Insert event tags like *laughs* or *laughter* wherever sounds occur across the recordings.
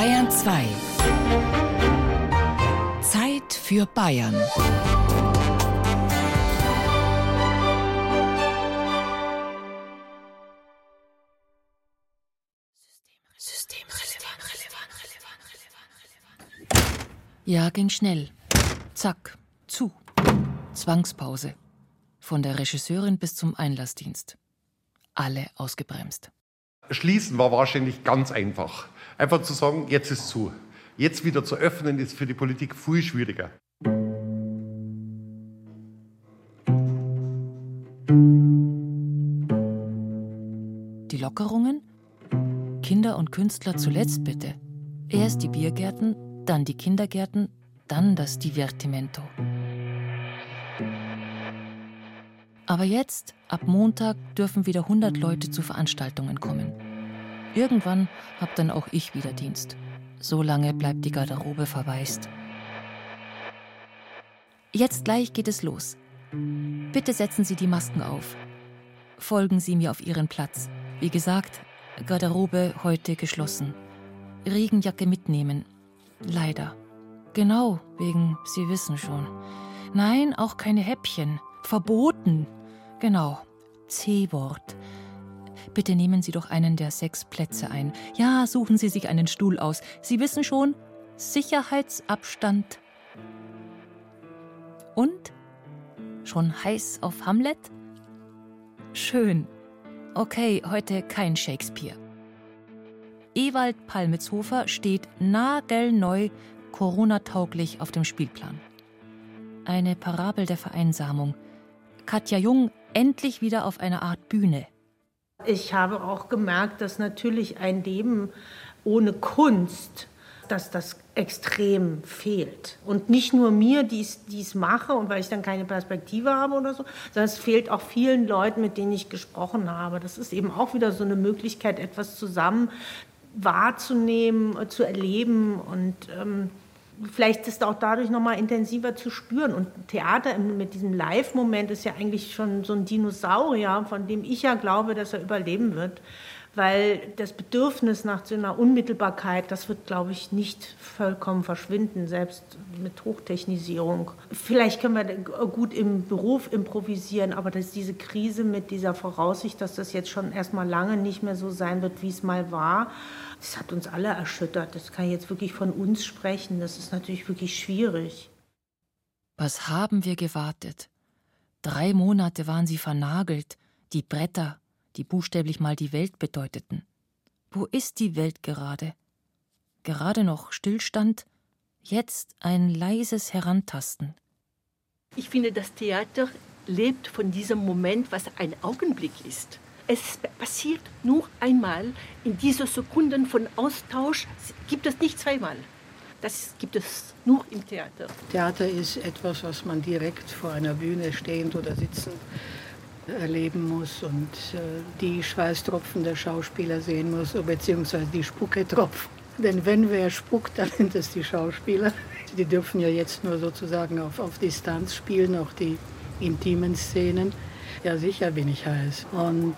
Bayern 2. Zeit für Bayern. Ja, ging schnell. Zack, zu. Zwangspause. Von der Regisseurin bis zum Einlassdienst. Alle ausgebremst. Schließen war wahrscheinlich ganz einfach. Einfach zu sagen, jetzt ist zu. Jetzt wieder zu öffnen, ist für die Politik viel schwieriger. Die Lockerungen? Kinder und Künstler zuletzt bitte. Erst die Biergärten, dann die Kindergärten, dann das Divertimento. Aber jetzt, ab Montag, dürfen wieder 100 Leute zu Veranstaltungen kommen. Irgendwann hab dann auch ich wieder Dienst. So lange bleibt die Garderobe verwaist. Jetzt gleich geht es los. Bitte setzen Sie die Masken auf. Folgen Sie mir auf Ihren Platz. Wie gesagt, Garderobe heute geschlossen. Regenjacke mitnehmen. Leider. Genau, wegen, Sie wissen schon. Nein, auch keine Häppchen. Verboten. Genau. C-Wort. Bitte nehmen Sie doch einen der sechs Plätze ein. Ja, suchen Sie sich einen Stuhl aus. Sie wissen schon, Sicherheitsabstand. Und? Schon heiß auf Hamlet? Schön. Okay, heute kein Shakespeare. Ewald Palmitzhofer steht nagelneu Corona-tauglich auf dem Spielplan. Eine Parabel der Vereinsamung. Katja Jung endlich wieder auf einer Art Bühne. Ich habe auch gemerkt, dass natürlich ein Leben ohne Kunst, dass das extrem fehlt. Und nicht nur mir, die es mache und weil ich dann keine Perspektive habe oder so, sondern es fehlt auch vielen Leuten, mit denen ich gesprochen habe. Das ist eben auch wieder so eine Möglichkeit, etwas zusammen wahrzunehmen, zu erleben und ähm, vielleicht ist auch dadurch noch mal intensiver zu spüren. Und Theater mit diesem Live-Moment ist ja eigentlich schon so ein Dinosaurier, von dem ich ja glaube, dass er überleben wird. Weil das Bedürfnis nach so einer Unmittelbarkeit, das wird, glaube ich, nicht vollkommen verschwinden, selbst mit Hochtechnisierung. Vielleicht können wir gut im Beruf improvisieren, aber dass diese Krise mit dieser Voraussicht, dass das jetzt schon erstmal lange nicht mehr so sein wird, wie es mal war, das hat uns alle erschüttert. Das kann ich jetzt wirklich von uns sprechen. Das ist natürlich wirklich schwierig. Was haben wir gewartet? Drei Monate waren sie vernagelt, die Bretter, die buchstäblich mal die Welt bedeuteten. Wo ist die Welt gerade? Gerade noch Stillstand, jetzt ein leises Herantasten. Ich finde, das Theater lebt von diesem Moment, was ein Augenblick ist. Es passiert nur einmal. In diesen Sekunden von Austausch gibt es nicht zweimal. Das gibt es nur im Theater. Theater ist etwas, was man direkt vor einer Bühne stehend oder sitzend erleben muss und äh, die Schweißtropfen der Schauspieler sehen muss, beziehungsweise die Spucketropfen. *laughs* Denn wenn wer spuckt, dann sind es die Schauspieler. Die dürfen ja jetzt nur sozusagen auf, auf Distanz spielen, auch die intimen Szenen. Ja, sicher bin ich heiß. Und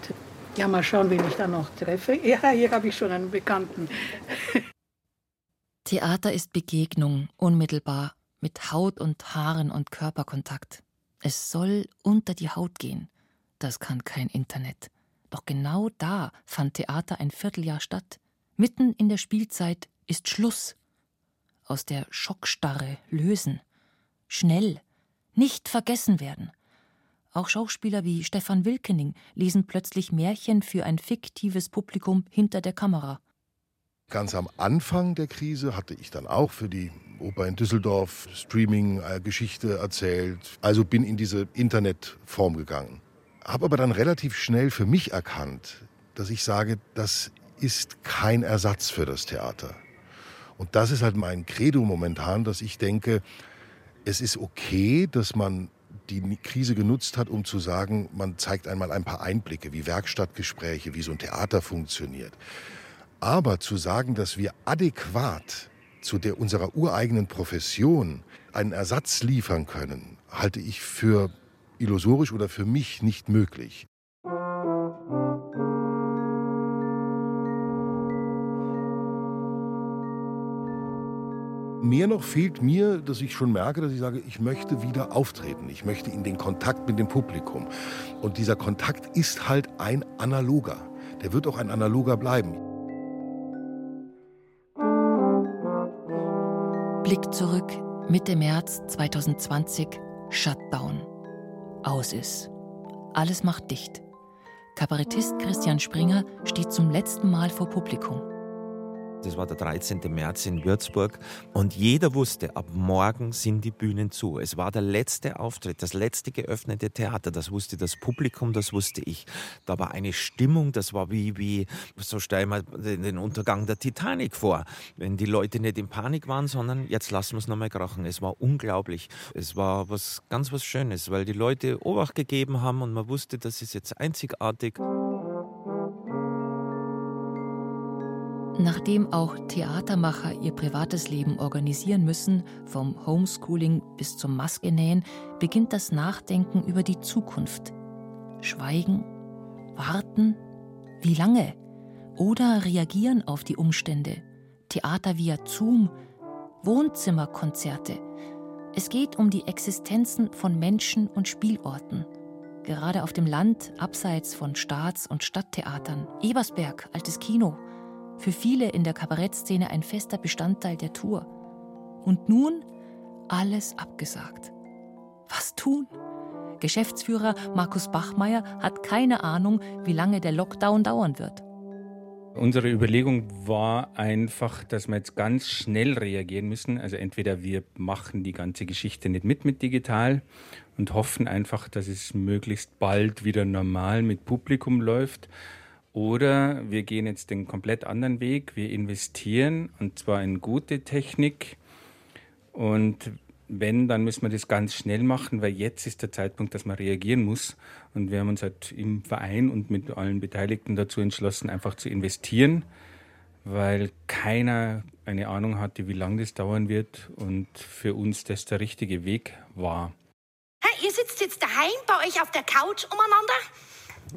ja, mal schauen, wen ich da noch treffe. *laughs* Ja, hier habe ich schon einen Bekannten. Theater ist Begegnung, unmittelbar, mit Haut und Haaren und Körperkontakt. Es soll unter die Haut gehen. Das kann kein Internet. Doch genau da fand Theater ein Vierteljahr statt. Mitten in der Spielzeit ist Schluss. Aus der Schockstarre lösen. Schnell. Nicht vergessen werden. Auch Schauspieler wie Stefan Wilkening lesen plötzlich Märchen für ein fiktives Publikum hinter der Kamera. Ganz am Anfang der Krise hatte ich dann auch für die Oper in Düsseldorf Streaming-Geschichte erzählt. Also bin in diese Internetform gegangen. Habe aber dann relativ schnell für mich erkannt, dass ich sage, das ist kein Ersatz für das Theater. Und das ist halt mein Credo momentan, dass ich denke, es ist okay, dass man die Krise genutzt hat, um zu sagen, man zeigt einmal ein paar Einblicke, wie Werkstattgespräche, wie so ein Theater funktioniert. Aber zu sagen, dass wir adäquat zu der unserer ureigenen Profession einen Ersatz liefern können, halte ich für illusorisch oder für mich nicht möglich. Mehr noch fehlt mir, dass ich schon merke, dass ich sage, ich möchte wieder auftreten. Ich möchte in den Kontakt mit dem Publikum. Und dieser Kontakt ist halt ein analoger. Der wird auch ein analoger bleiben. Blick zurück, Mitte März 2020, Shutdown. Aus ist. Alles macht dicht. Kabarettist Christian Springer steht zum letzten Mal vor Publikum. Das war der 13. März in Würzburg. Und jeder wusste, ab morgen sind die Bühnen zu. Es war der letzte Auftritt, das letzte geöffnete Theater. Das wusste das Publikum, das wusste ich. Da war eine Stimmung, das war wie, wie so stell mal den Untergang der Titanic vor. Wenn die Leute nicht in Panik waren, sondern jetzt lassen wir es nochmal krachen. Es war unglaublich. Es war was ganz was Schönes, weil die Leute Obacht gegeben haben und man wusste, das ist jetzt einzigartig. Nachdem auch Theatermacher ihr privates Leben organisieren müssen, vom Homeschooling bis zum Maskenähen, beginnt das Nachdenken über die Zukunft. Schweigen? Warten? Wie lange? Oder reagieren auf die Umstände? Theater via Zoom? Wohnzimmerkonzerte? Es geht um die Existenzen von Menschen und Spielorten. Gerade auf dem Land, abseits von Staats- und Stadttheatern. Ebersberg, altes Kino – für viele in der Kabarettszene ein fester Bestandteil der Tour. Und nun alles abgesagt. Was tun? Geschäftsführer Markus Bachmeier hat keine Ahnung, wie lange der Lockdown dauern wird. Unsere Überlegung war einfach, dass wir jetzt ganz schnell reagieren müssen. Also entweder wir machen die ganze Geschichte nicht mit mit digital und hoffen einfach, dass es möglichst bald wieder normal mit Publikum läuft. Oder wir gehen jetzt den komplett anderen Weg. Wir investieren und zwar in gute Technik. Und wenn, dann müssen wir das ganz schnell machen, weil jetzt ist der Zeitpunkt, dass man reagieren muss. Und wir haben uns halt im Verein und mit allen Beteiligten dazu entschlossen, einfach zu investieren, weil keiner eine Ahnung hatte, wie lange das dauern wird und für uns das der richtige Weg war. Hey, ihr sitzt jetzt daheim bei euch auf der Couch umeinander?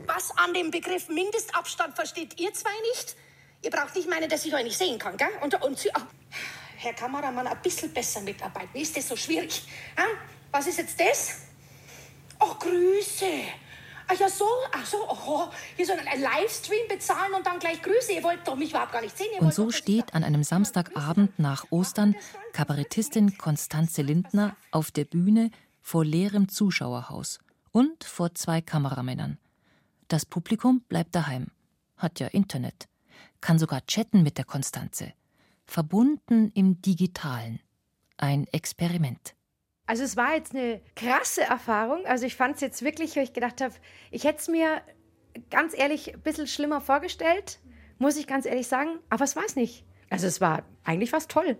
Was an dem Begriff Mindestabstand versteht ihr zwei nicht? Ihr braucht nicht meinen, dass ich euch nicht sehen kann, gell? Und, und Sie, oh, Herr Kameramann, ein bisschen besser mitarbeiten. Ist das so schwierig? Hm? Was ist jetzt das? Oh, Grüße. Ach ja, so, ach so, oh, hier so einen Livestream bezahlen und dann gleich Grüße. Ihr wollt doch mich überhaupt gar nicht sehen. Ihr und so steht an einem Samstagabend nach Ostern Kabarettistin Konstanze Lindner auf der Bühne vor leerem Zuschauerhaus und vor zwei Kameramännern. Das Publikum bleibt daheim, hat ja Internet, kann sogar chatten mit der Konstanze. Verbunden im Digitalen. Ein Experiment. Also es war jetzt eine krasse Erfahrung. Also ich fand es jetzt wirklich, wo ich gedacht habe, ich hätte es mir ganz ehrlich ein bisschen schlimmer vorgestellt, muss ich ganz ehrlich sagen. Aber es war es nicht. Also es war eigentlich fast toll.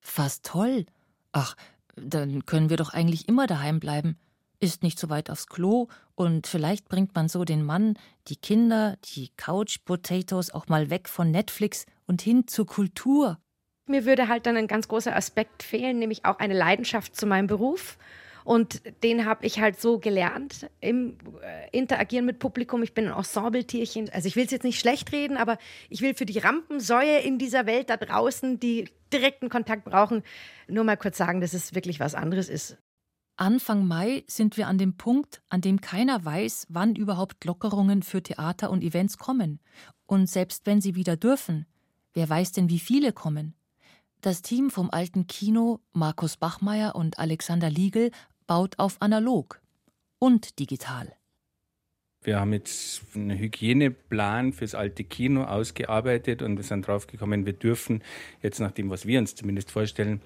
Fast toll? Ach, dann können wir doch eigentlich immer daheim bleiben ist nicht so weit aufs Klo und vielleicht bringt man so den Mann, die Kinder, die Couch Potatoes auch mal weg von Netflix und hin zur Kultur. Mir würde halt dann ein ganz großer Aspekt fehlen, nämlich auch eine Leidenschaft zu meinem Beruf. Und den habe ich halt so gelernt im äh, Interagieren mit Publikum. Ich bin ein Ensembletierchen. Also ich will es jetzt nicht schlecht reden, aber ich will für die Rampensäue in dieser Welt da draußen, die direkten Kontakt brauchen, nur mal kurz sagen, dass es wirklich was anderes ist. Anfang Mai sind wir an dem Punkt, an dem keiner weiß, wann überhaupt Lockerungen für Theater und Events kommen. Und selbst wenn sie wieder dürfen, wer weiß denn, wie viele kommen? Das Team vom alten Kino, Markus Bachmeier und Alexander Liegel, baut auf analog und digital. Wir haben jetzt einen Hygieneplan fürs alte Kino ausgearbeitet und wir sind draufgekommen, wir dürfen jetzt nach dem, was wir uns zumindest vorstellen,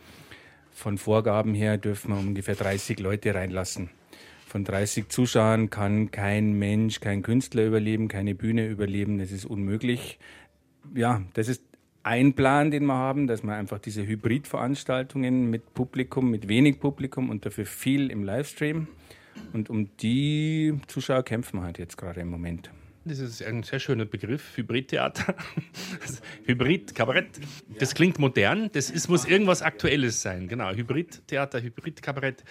von Vorgaben her dürfen wir ungefähr 30 Leute reinlassen. Von 30 Zuschauern kann kein Mensch, kein Künstler überleben, keine Bühne überleben. Das ist unmöglich. Ja, das ist ein Plan, den wir haben, dass wir einfach diese Hybridveranstaltungen mit Publikum, mit wenig Publikum und dafür viel im Livestream. Und um die Zuschauer kämpfen wir halt jetzt gerade im Moment. Das ist ein sehr schöner Begriff, Hybridtheater. *laughs* Hybrid, Kabarett. Das klingt modern. Das ist, muss irgendwas Aktuelles sein. Genau, Hybridtheater, Hybrid-Kabarett.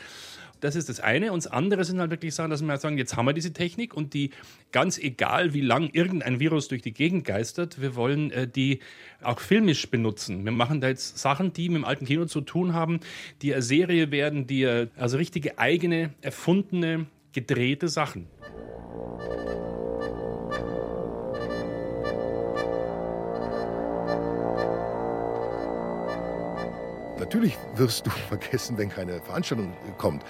Das ist das eine. Und das andere sind halt wirklich Sachen, dass wir sagen, jetzt haben wir diese Technik und die, ganz egal wie lang irgendein Virus durch die Gegend geistert, wir wollen äh, die auch filmisch benutzen. Wir machen da jetzt Sachen, die mit dem alten Kino zu tun haben, die eine Serie werden, die also richtige eigene, erfundene, gedrehte Sachen. Natürlich wirst du *laughs* vergessen, wenn keine Veranstaltung kommt.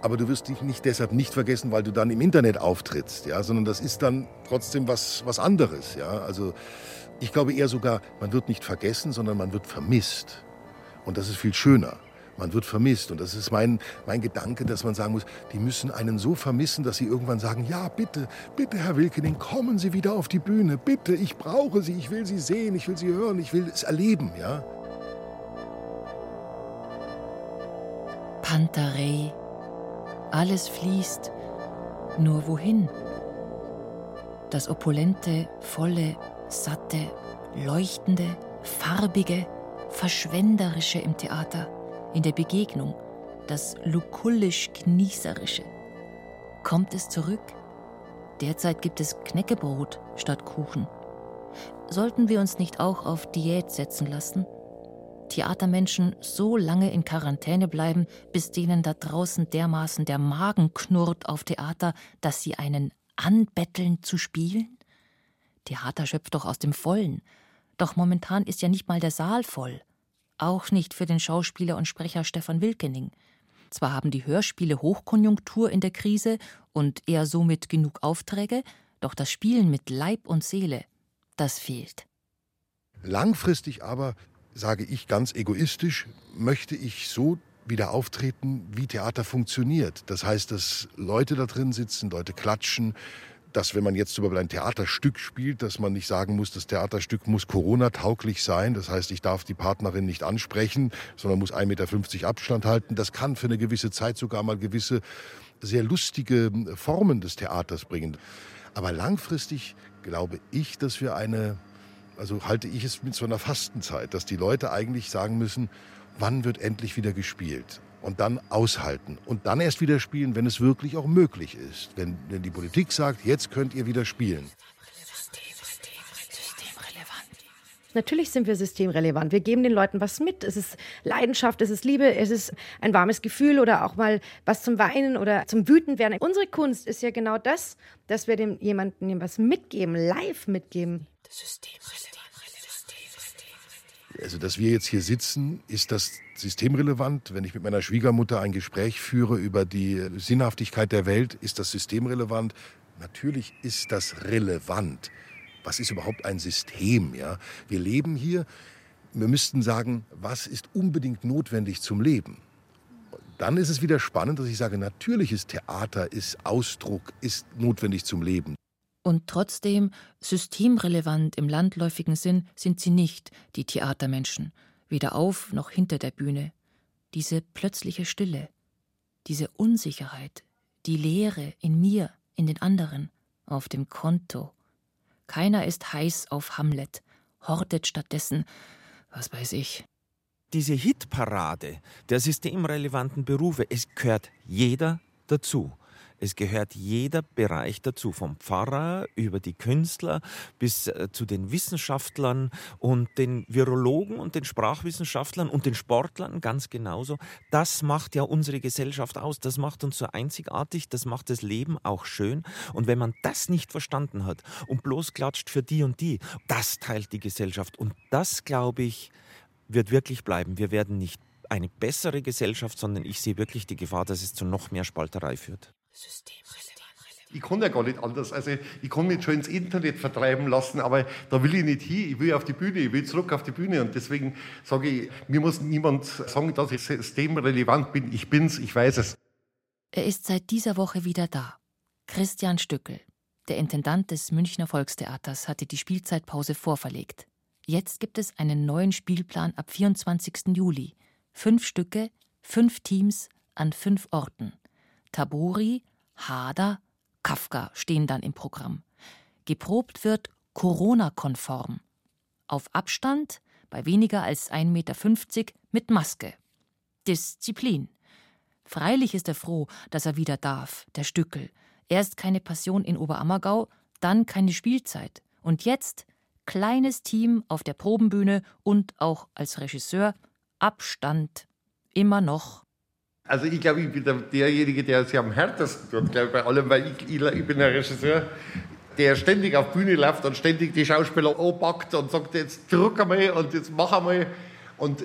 Aber du wirst dich nicht deshalb nicht vergessen, weil du dann im Internet auftrittst, ja, sondern das ist dann trotzdem was, was anderes, ja. Also ich glaube eher sogar, man wird nicht vergessen, sondern man wird vermisst. Und das ist viel schöner. Man wird vermisst. Und das ist mein, mein Gedanke, dass man sagen muss, die müssen einen so vermissen, dass sie irgendwann sagen, ja, bitte, bitte, Herr Wilkening, kommen Sie wieder auf die Bühne. Bitte, ich brauche Sie, ich will Sie sehen, ich will Sie hören, ich will es erleben, ja. Pantarei. Alles fließt. Nur wohin? Das opulente, volle, satte, leuchtende, farbige, verschwenderische im Theater, in der Begegnung, das lukullisch-genießerische. Kommt es zurück? Derzeit gibt es Knäckebrot statt Kuchen. Sollten wir uns nicht auch auf Diät setzen lassen? Theatermenschen so lange in Quarantäne bleiben, bis denen da draußen dermaßen der Magen knurrt auf Theater, dass sie einen anbetteln zu spielen? Theater schöpft doch aus dem Vollen. Doch momentan ist ja nicht mal der Saal voll. Auch nicht für den Schauspieler und Sprecher Stefan Wilkening. Zwar haben die Hörspiele Hochkonjunktur in der Krise und er somit genug Aufträge, doch das Spielen mit Leib und Seele, das fehlt. Langfristig aber sage ich ganz egoistisch, möchte ich so wieder auftreten, wie Theater funktioniert. Das heißt, dass Leute da drin sitzen, Leute klatschen, dass wenn man jetzt zum Beispiel ein Theaterstück spielt, dass man nicht sagen muss, das Theaterstück muss Corona-tauglich sein. Das heißt, ich darf die Partnerin nicht ansprechen, sondern muss 1,50 Meter Abstand halten. Das kann für eine gewisse Zeit sogar mal gewisse sehr lustige Formen des Theaters bringen. Aber langfristig glaube ich, dass wir eine also halte ich es mit so einer Fastenzeit, dass die Leute eigentlich sagen müssen, wann wird endlich wieder gespielt? Und dann aushalten. Und dann erst wieder spielen, wenn es wirklich auch möglich ist. Wenn, wenn die Politik sagt, jetzt könnt ihr wieder spielen. Natürlich sind wir systemrelevant. Wir geben den Leuten was mit. Es ist Leidenschaft, es ist Liebe, es ist ein warmes Gefühl oder auch mal was zum Weinen oder zum Wütend werden. Unsere Kunst ist ja genau das, dass wir dem jemandem was mitgeben, live mitgeben. Also, dass wir jetzt hier sitzen, ist das systemrelevant? Wenn ich mit meiner Schwiegermutter ein Gespräch führe über die Sinnhaftigkeit der Welt, ist das systemrelevant? Natürlich ist das relevant. Was ist überhaupt ein System? Ja? Wir leben hier. Wir müssten sagen, was ist unbedingt notwendig zum Leben? Dann ist es wieder spannend, dass ich sage, natürlich ist Theater, ist Ausdruck, ist notwendig zum Leben. Und trotzdem, systemrelevant im landläufigen Sinn sind sie nicht, die Theatermenschen, weder auf noch hinter der Bühne. Diese plötzliche Stille, diese Unsicherheit, die Leere in mir, in den anderen, auf dem Konto. Keiner ist heiß auf Hamlet, hortet stattdessen, was weiß ich. Diese Hitparade der systemrelevanten Berufe, es gehört jeder dazu. Es gehört jeder Bereich dazu, vom Pfarrer über die Künstler bis äh, zu den Wissenschaftlern und den Virologen und den Sprachwissenschaftlern und den Sportlern ganz genauso. Das macht ja unsere Gesellschaft aus. Das macht uns so einzigartig. Das macht das Leben auch schön. Und wenn man das nicht verstanden hat und bloß klatscht für die und die, das teilt die Gesellschaft. Und das, glaube ich, wird wirklich bleiben. Wir werden nicht eine bessere Gesellschaft, sondern ich sehe wirklich die Gefahr, dass es zu noch mehr Spalterei führt. Ich kann ja gar nicht anders. Also ich kann mich schon ins Internet vertreiben lassen, aber da will ich nicht hin. Ich will auf die Bühne, ich will zurück auf die Bühne. Und deswegen sage ich, mir muss niemand sagen, dass ich systemrelevant bin. Ich bin's, ich weiß es. Er ist seit dieser Woche wieder da. Christian Stückel, der Intendant des Münchner Volkstheaters, hatte die Spielzeitpause vorverlegt. Jetzt gibt es einen neuen Spielplan ab 24. Juli. Fünf Stücke, fünf Teams an fünf Orten. Tabori, Hader, Kafka stehen dann im Programm. Geprobt wird Corona-konform. Auf Abstand, bei weniger als 1,50 Meter mit Maske. Disziplin. Freilich ist er froh, dass er wieder darf, der Stückel. Erst keine Passion in Oberammergau, dann keine Spielzeit. Und jetzt kleines Team auf der Probenbühne und auch als Regisseur Abstand. Immer noch. Also ich glaube, ich bin der, derjenige, der sich am härtesten tut, glaube ich, bei allem, weil ich, ich, ich bin ein Regisseur, der ständig auf Bühne läuft und ständig die Schauspieler anpackt und sagt, jetzt drück einmal und jetzt mach einmal. Und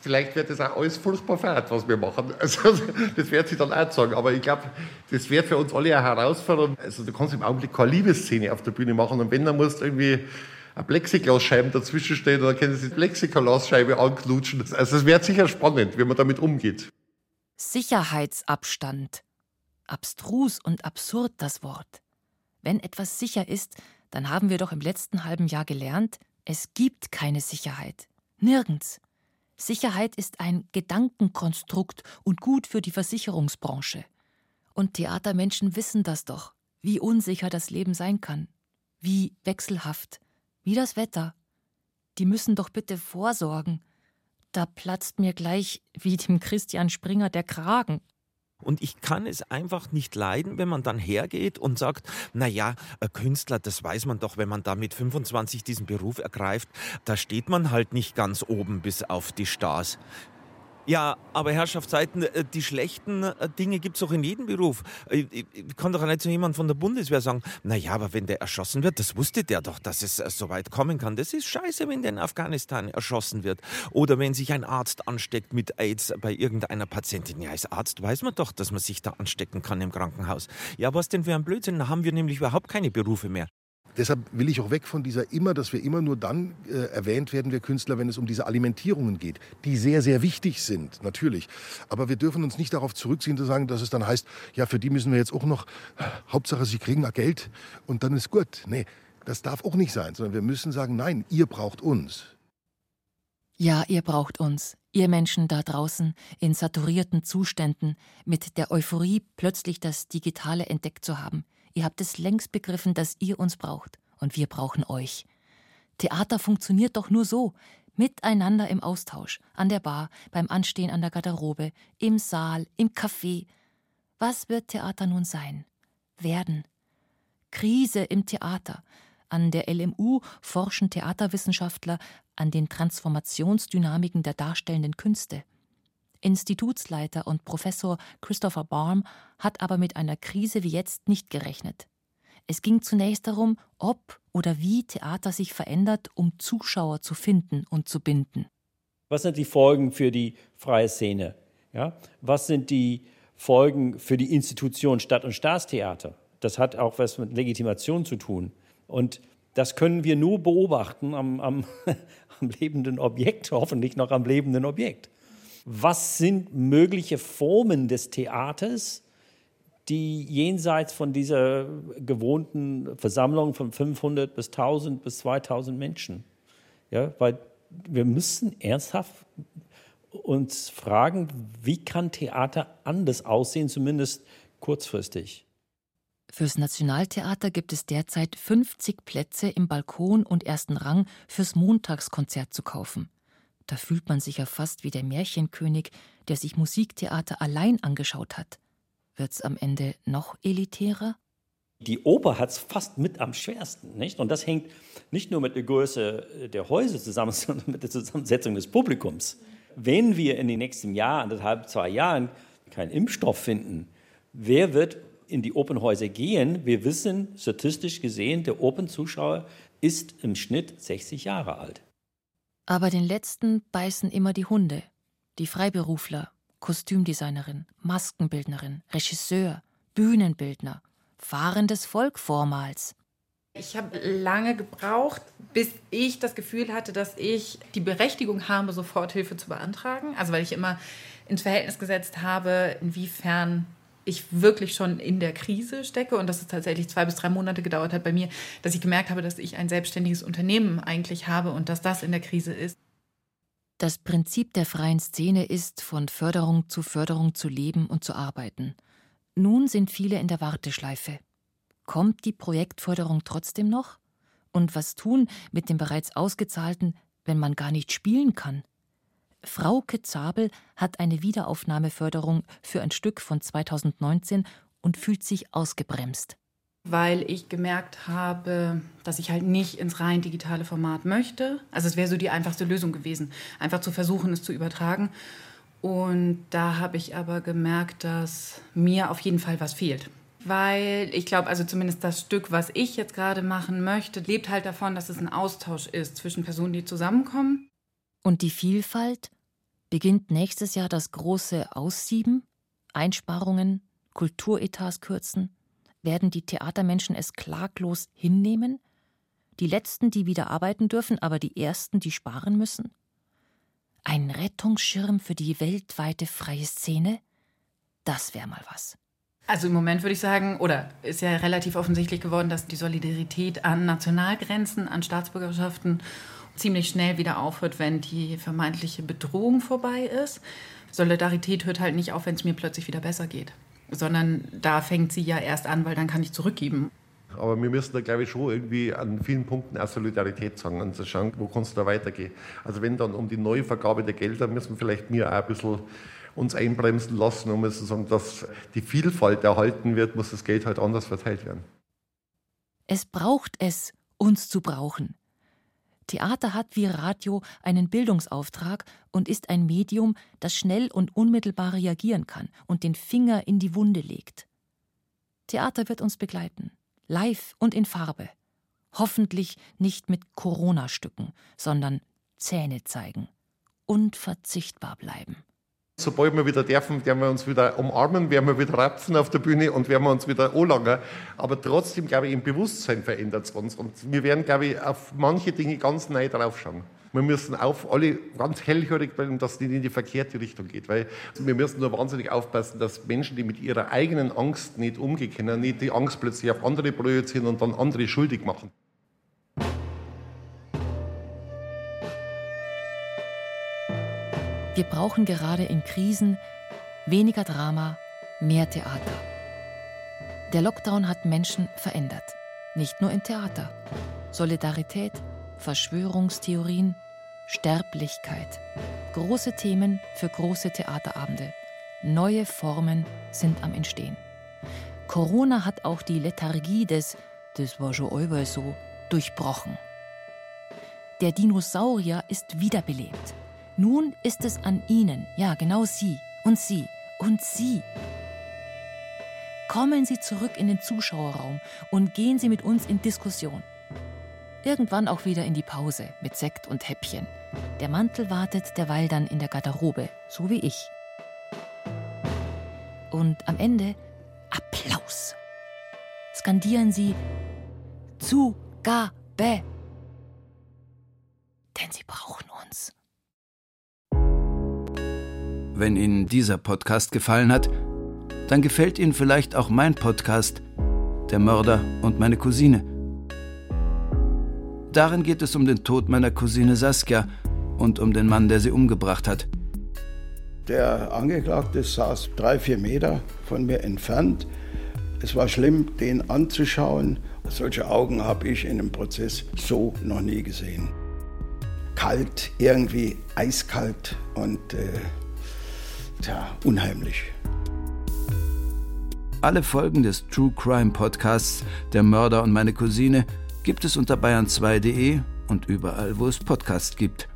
vielleicht wird das auch alles furchtbar fad, was wir machen. *laughs* Also, das wird sich dann auch sagen. Aber ich glaube, das wird für uns alle eine Herausforderung. Also, du kannst im Augenblick keine Liebesszene auf der Bühne machen. Und wenn, dann musst du irgendwie eine Plexiglasscheibe dazwischen stehen und dann können sie die Plexiglasscheibe anknutschen. Also, es wird sicher spannend, wie man damit umgeht. Sicherheitsabstand. Abstrus und absurd das Wort. Wenn etwas sicher ist, dann haben wir doch im letzten halben Jahr gelernt, es gibt keine Sicherheit. Nirgends. Sicherheit ist ein Gedankenkonstrukt und gut für die Versicherungsbranche. Und Theatermenschen wissen das doch, wie unsicher das Leben sein kann, wie wechselhaft, wie das Wetter. Die müssen doch bitte vorsorgen. Da platzt mir gleich wie dem Christian Springer der Kragen. Und ich kann es einfach nicht leiden, wenn man dann hergeht und sagt, na ja, Künstler, das weiß man doch, wenn man da mit 25 diesen Beruf ergreift, da steht man halt nicht ganz oben bis auf die Stars. Ja, aber Herrschaftszeiten, äh, die schlechten äh, Dinge gibt es auch in jedem Beruf. Ich, ich, kann doch nicht zu jemandem von der Bundeswehr sagen, na ja, aber wenn der erschossen wird, das wusste der doch, dass es äh, so weit kommen kann. Das ist scheiße, wenn der in Afghanistan erschossen wird. Oder wenn sich ein Arzt ansteckt mit AIDS bei irgendeiner Patientin. Ja, als Arzt weiß man doch, dass man sich da anstecken kann im Krankenhaus. Ja, was denn für ein Blödsinn? Da haben wir nämlich überhaupt keine Berufe mehr. Deshalb will ich auch weg von dieser immer, dass wir immer nur dann äh, erwähnt werden, wir Künstler, wenn es um diese Alimentierungen geht, die sehr, sehr wichtig sind, natürlich. Aber wir dürfen uns nicht darauf zurückziehen, zu sagen, dass es dann heißt, ja, für die müssen wir jetzt auch noch, Hauptsache, sie kriegen Geld und dann ist gut. Nee, das darf auch nicht sein, sondern wir müssen sagen, nein, ihr braucht uns. Ja, ihr braucht uns, ihr Menschen da draußen in saturierten Zuständen, mit der Euphorie plötzlich das Digitale entdeckt zu haben. Ihr habt es längst begriffen, dass ihr uns braucht und wir brauchen euch. Theater funktioniert doch nur so, miteinander im Austausch, an der Bar, beim Anstehen an der Garderobe, im Saal, im Café. Was wird Theater nun sein? Werden. Krise im Theater. An der LMU forschen Theaterwissenschaftler an den Transformationsdynamiken der darstellenden Künste. Institutsleiter und Professor Christopher Baum hat aber mit einer Krise wie jetzt nicht gerechnet. Es ging zunächst darum, ob oder wie Theater sich verändert, um Zuschauer zu finden und zu binden. Was sind die Folgen für die freie Szene? Ja? Was sind die Folgen für die Institution Stadt- und Staatstheater? Das hat auch was mit Legitimation zu tun. Und das können wir nur beobachten am, am, *laughs* am lebenden Objekt, hoffentlich noch am lebenden Objekt was sind mögliche Formen des Theaters, die jenseits von dieser gewohnten Versammlung von 500 bis 1000 bis 2000 Menschen. Ja, weil wir müssen ernsthaft uns fragen, wie kann Theater anders aussehen, zumindest kurzfristig. Fürs Nationaltheater gibt es derzeit 50 Plätze im Balkon und ersten Rang fürs Montagskonzert zu kaufen. Da fühlt man sich ja fast wie der Märchenkönig, der sich Musiktheater allein angeschaut hat. Wird's am Ende noch elitärer? Die Oper hat es fast mit am schwersten, nicht? Und das hängt nicht nur mit der Größe der Häuser zusammen, *laughs* sondern mit der Zusammensetzung des Publikums. Wenn wir in den nächsten Jahren, anderthalb, zwei Jahren, keinen Impfstoff finden, wer wird in die Opernhäuser gehen? Wir wissen, statistisch gesehen, der Opernzuschauer ist im Schnitt 60 Jahre alt. Aber den letzten beißen immer die Hunde, die Freiberufler, Kostümdesignerin, Maskenbildnerin, Regisseur, Bühnenbildner, fahrendes Volk vormals. Ich habe lange gebraucht, bis ich das Gefühl hatte, dass ich die Berechtigung habe, Soforthilfe zu beantragen. Also weil ich immer ins Verhältnis gesetzt habe, inwiefern ich wirklich schon in der Krise stecke und dass es tatsächlich zwei bis drei Monate gedauert hat bei mir, dass ich gemerkt habe, dass ich ein selbstständiges Unternehmen eigentlich habe und dass das in der Krise ist. Das Prinzip der freien Szene ist, von Förderung zu Förderung zu leben und zu arbeiten. Nun sind viele in der Warteschleife. Kommt die Projektförderung trotzdem noch? Und was tun mit dem bereits ausgezahlten, wenn man gar nicht spielen kann? Frauke Zabel hat eine Wiederaufnahmeförderung für ein Stück von 2019 und fühlt sich ausgebremst. Weil ich gemerkt habe, dass ich halt nicht ins rein digitale Format möchte. Also es wäre so die einfachste Lösung gewesen, einfach zu versuchen, es zu übertragen. Und da habe ich aber gemerkt, dass mir auf jeden Fall was fehlt. Weil ich glaube, also zumindest das Stück, was ich jetzt gerade machen möchte, lebt halt davon, dass es ein Austausch ist zwischen Personen, die zusammenkommen. Und die Vielfalt? Beginnt nächstes Jahr das große Aussieben? Einsparungen, Kulturetats kürzen? Werden die Theatermenschen es klaglos hinnehmen? Die Letzten, die wieder arbeiten dürfen, aber die Ersten, die sparen müssen? Ein Rettungsschirm für die weltweite freie Szene? Das wäre mal was. Also im Moment würde ich sagen, oder ist ja relativ offensichtlich geworden, dass die Solidarität an Nationalgrenzen, an Staatsbürgerschaften ziemlich schnell wieder aufhört, wenn die vermeintliche Bedrohung vorbei ist. Solidarität hört halt nicht auf, wenn es mir plötzlich wieder besser geht, sondern da fängt sie ja erst an, weil dann kann ich zurückgeben. Aber wir müssen da, glaube ich, schon irgendwie an vielen Punkten auch Solidarität sagen und zu schauen, wo kannst du da weitergehen. Also wenn dann um die Neuvergabe der Gelder, müssen wir vielleicht mir auch ein bisschen uns einbremsen lassen, um zu sagen, dass die Vielfalt erhalten wird, muss das Geld halt anders verteilt werden. Es braucht es, uns zu brauchen. Theater hat wie Radio einen Bildungsauftrag und ist ein Medium, das schnell und unmittelbar reagieren kann und den Finger in die Wunde legt. Theater wird uns begleiten, live und in Farbe. Hoffentlich nicht mit Corona-Stücken, sondern Zähne zeigen, unverzichtbar bleiben. Sobald wir wieder dürfen, werden wir uns wieder umarmen, werden wir wieder rapfen auf der Bühne und werden wir uns wieder anlangen. Aber trotzdem, glaube ich, im Bewusstsein verändert es uns. Und wir werden, glaube ich, auf manche Dinge ganz neu draufschauen. Wir müssen auf alle ganz hellhörig bleiben, dass es nicht in die verkehrte Richtung geht. Weil wir müssen nur wahnsinnig aufpassen, dass Menschen, die mit ihrer eigenen Angst nicht umgehen können, nicht die Angst plötzlich auf andere projizieren und dann andere schuldig machen. Wir brauchen gerade in Krisen weniger Drama, mehr Theater. Der Lockdown hat Menschen verändert. Nicht nur im Theater. Solidarität, Verschwörungstheorien, Sterblichkeit. Große Themen für große Theaterabende. Neue Formen sind am Entstehen. Corona hat auch die Lethargie des Das war schon überall so durchbrochen. Der Dinosaurier ist wiederbelebt. Nun ist es an Ihnen, ja genau Sie und Sie und Sie. Kommen Sie zurück in den Zuschauerraum und gehen Sie mit uns in Diskussion. Irgendwann auch wieder in die Pause mit Sekt und Häppchen. Der Mantel wartet derweil dann in der Garderobe, so wie ich. Und am Ende Applaus. Skandieren Sie Zugabe. Denn Sie brauchen Wenn Ihnen dieser Podcast gefallen hat, dann gefällt Ihnen vielleicht auch mein Podcast Der Mörder und meine Cousine. Darin geht es um den Tod meiner Cousine Saskia und um den Mann, der sie umgebracht hat. Der Angeklagte saß drei, vier Meter von mir entfernt. Es war schlimm, den anzuschauen. Solche Augen habe ich in einem Prozess so noch nie gesehen. Kalt, irgendwie eiskalt und äh, tja, unheimlich. Alle Folgen des True Crime Podcasts Der Mörder und meine Cousine gibt es unter bayern2.de und überall, wo es Podcasts gibt.